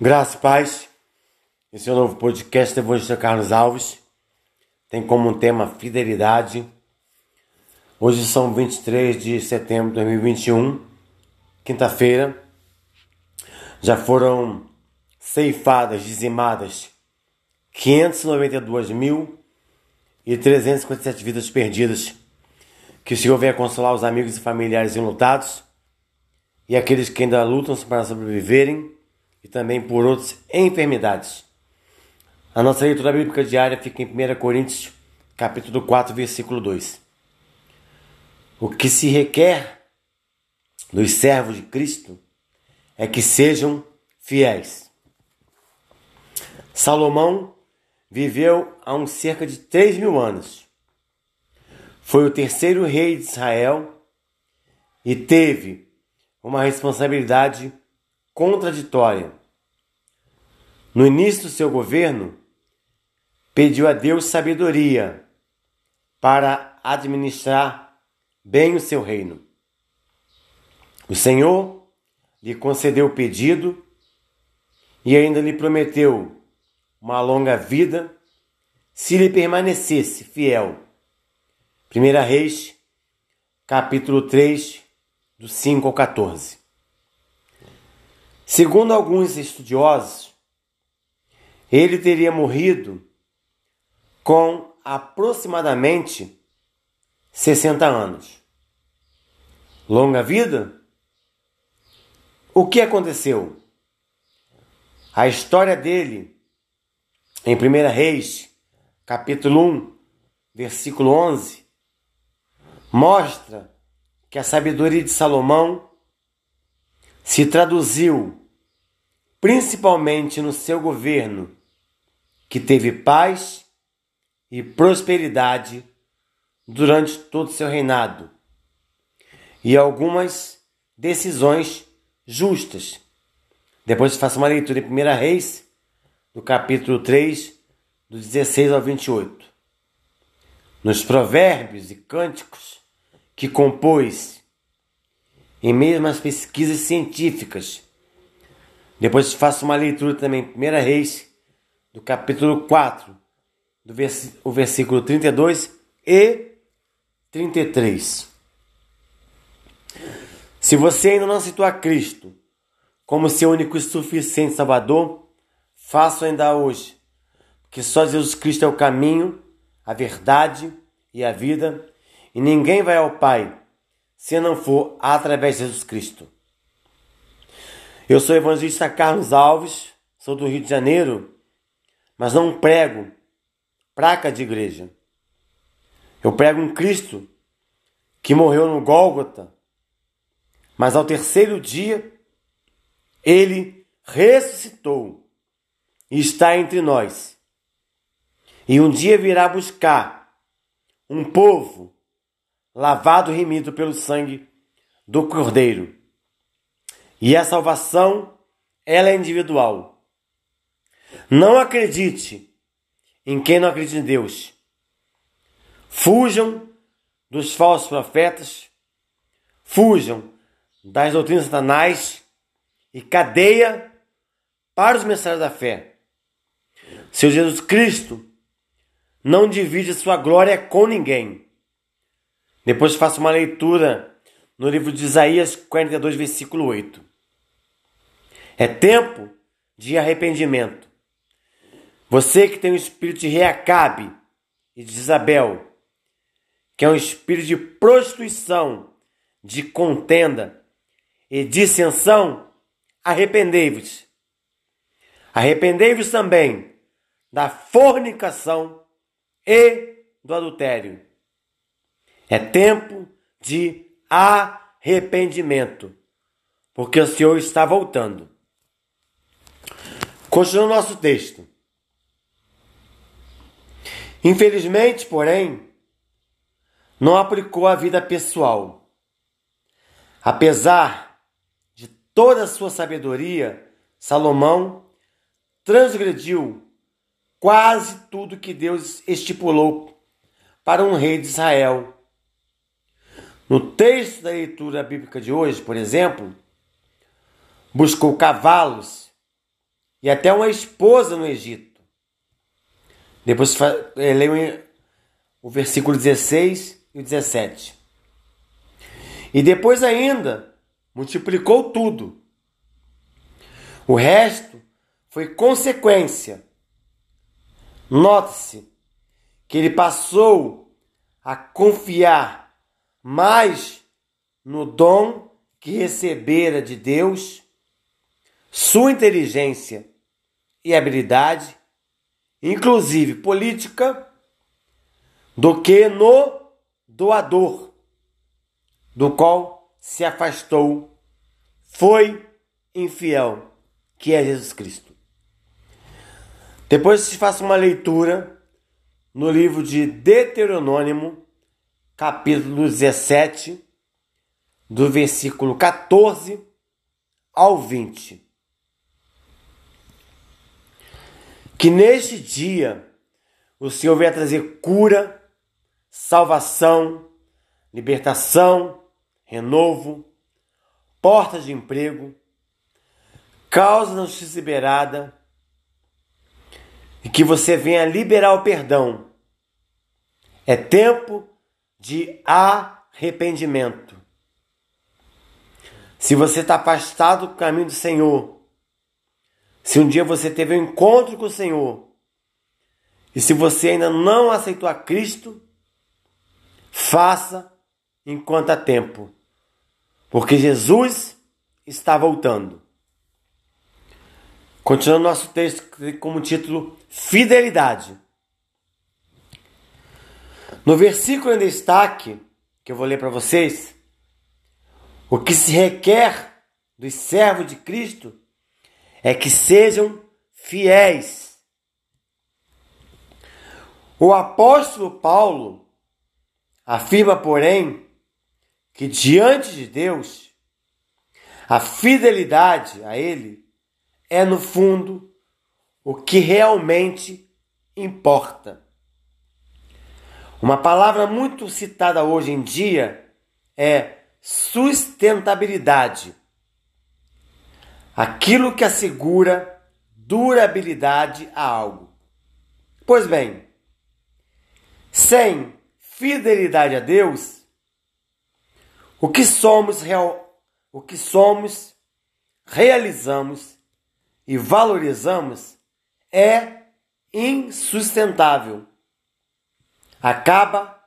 Graça e paz. Esse é o novo podcast Evangelista Carlos Alves. Tem como tema fidelidade. Hoje são 23 de setembro de 2021, quinta-feira. Já foram ceifadas, dizimadas 592.357 vidas perdidas. Que o Senhor venha consolar os amigos e familiares enlutados e aqueles que ainda lutam para sobreviverem e também por outras enfermidades. A nossa leitura bíblica diária fica em 1 Coríntios, capítulo 4, versículo 2. O que se requer dos servos de Cristo é que sejam fiéis. Salomão viveu há uns cerca de 3 mil anos. Foi o terceiro rei de Israel e teve uma responsabilidade contraditória. No início do seu governo, pediu a Deus sabedoria para administrar bem o seu reino. O Senhor lhe concedeu o pedido e ainda lhe prometeu uma longa vida se lhe permanecesse fiel. 1 Reis, capítulo 3, do 5 ao 14. Segundo alguns estudiosos, ele teria morrido com aproximadamente 60 anos. Longa vida? O que aconteceu? A história dele, em 1 Reis, capítulo 1, versículo 11, mostra que a sabedoria de Salomão se traduziu principalmente no seu governo, que teve paz e prosperidade durante todo o seu reinado, e algumas decisões justas. Depois faça uma leitura em 1 Reis, do capítulo 3, do 16 ao 28. Nos provérbios e cânticos que compôs em meio às pesquisas científicas. Depois faço uma leitura também, 1 Reis, do capítulo 4, do vers o versículo 32 e 33. Se você ainda não aceitou a Cristo como seu único e suficiente Salvador, faça ainda hoje, porque só Jesus Cristo é o caminho, a verdade e a vida, e ninguém vai ao Pai se não for através de Jesus Cristo. Eu sou o evangelista Carlos Alves, sou do Rio de Janeiro, mas não prego praca de igreja. Eu prego um Cristo que morreu no Gólgota, mas ao terceiro dia ele ressuscitou e está entre nós. E um dia virá buscar um povo lavado e remido pelo sangue do Cordeiro. E a salvação, ela é individual. Não acredite em quem não acredita em Deus. Fujam dos falsos profetas, fujam das doutrinas satanás e cadeia para os mensagens da fé. Seu Jesus Cristo não divide sua glória com ninguém. Depois faço uma leitura no livro de Isaías 42, versículo 8. É tempo de arrependimento. Você que tem o espírito de Reacabe e de Isabel, que é um espírito de prostituição, de contenda e dissensão, arrependei-vos. Arrependei-vos também da fornicação e do adultério. É tempo de arrependimento, porque o Senhor está voltando. Continua o nosso texto. Infelizmente, porém, não aplicou a vida pessoal. Apesar de toda a sua sabedoria, Salomão transgrediu quase tudo que Deus estipulou para um rei de Israel no texto da leitura bíblica de hoje, por exemplo, buscou cavalos e até uma esposa no Egito. Depois eh, leio o versículo 16 e o 17. E depois ainda multiplicou tudo. O resto foi consequência. Note-se que ele passou a confiar mais no dom que recebera de Deus, sua inteligência e habilidade, inclusive política, do que no doador, do qual se afastou, foi infiel, que é Jesus Cristo. Depois se faça uma leitura no livro de Deuteronômio, capítulo 17, do versículo 14 ao 20. Que neste dia o Senhor venha trazer cura, salvação, libertação, renovo, portas de emprego, causa da justiça liberada e que você venha liberar o perdão. É tempo de arrependimento. Se você está afastado do caminho do Senhor, se um dia você teve um encontro com o Senhor, e se você ainda não aceitou a Cristo, faça enquanto há tempo, porque Jesus está voltando. Continuando nosso texto como título Fidelidade. No versículo em destaque, que eu vou ler para vocês, o que se requer dos servos de Cristo é que sejam fiéis. O apóstolo Paulo afirma, porém, que diante de Deus, a fidelidade a Ele é, no fundo, o que realmente importa. Uma palavra muito citada hoje em dia é sustentabilidade. Aquilo que assegura durabilidade a algo. Pois bem, sem fidelidade a Deus, o que somos real, o que somos, realizamos e valorizamos é insustentável. Acaba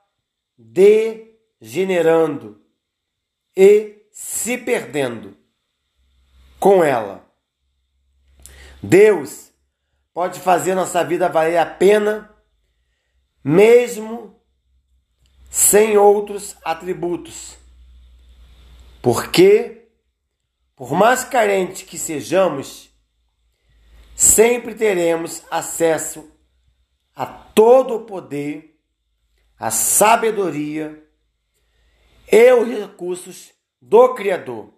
degenerando e se perdendo com ela. Deus pode fazer nossa vida valer a pena, mesmo sem outros atributos. Porque, por mais carente que sejamos, sempre teremos acesso a todo o poder, a sabedoria e os recursos do Criador,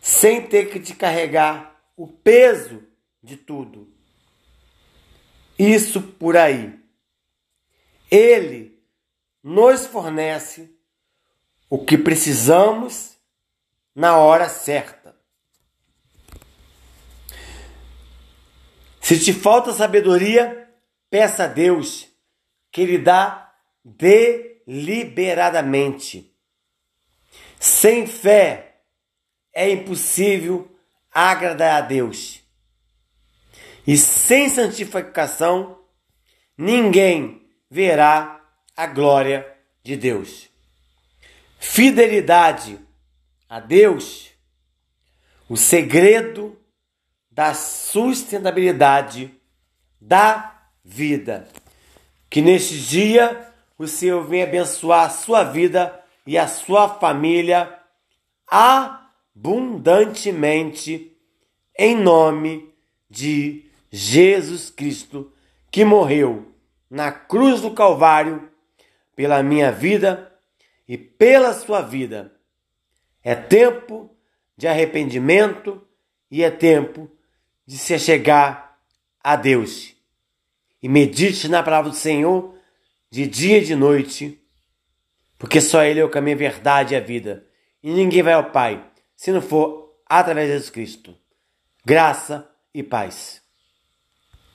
sem ter que te carregar o peso de tudo. Isso por aí. Ele nos fornece o que precisamos na hora certa. Se te falta sabedoria, peça a Deus que Ele dá de deliberadamente. Sem fé é impossível agradar a Deus. E sem santificação, ninguém verá a glória de Deus. Fidelidade a Deus, o segredo da sustentabilidade da vida. Que neste dia o Senhor venha abençoar a sua vida e a sua família abundantemente, em nome de Jesus Cristo, que morreu na cruz do Calvário pela minha vida e pela sua vida. É tempo de arrependimento e é tempo de se chegar a Deus. E medite na palavra do Senhor de dia e de noite, porque só Ele é o caminho, a verdade e a vida. E ninguém vai ao Pai se não for através de Jesus Cristo. Graça e paz.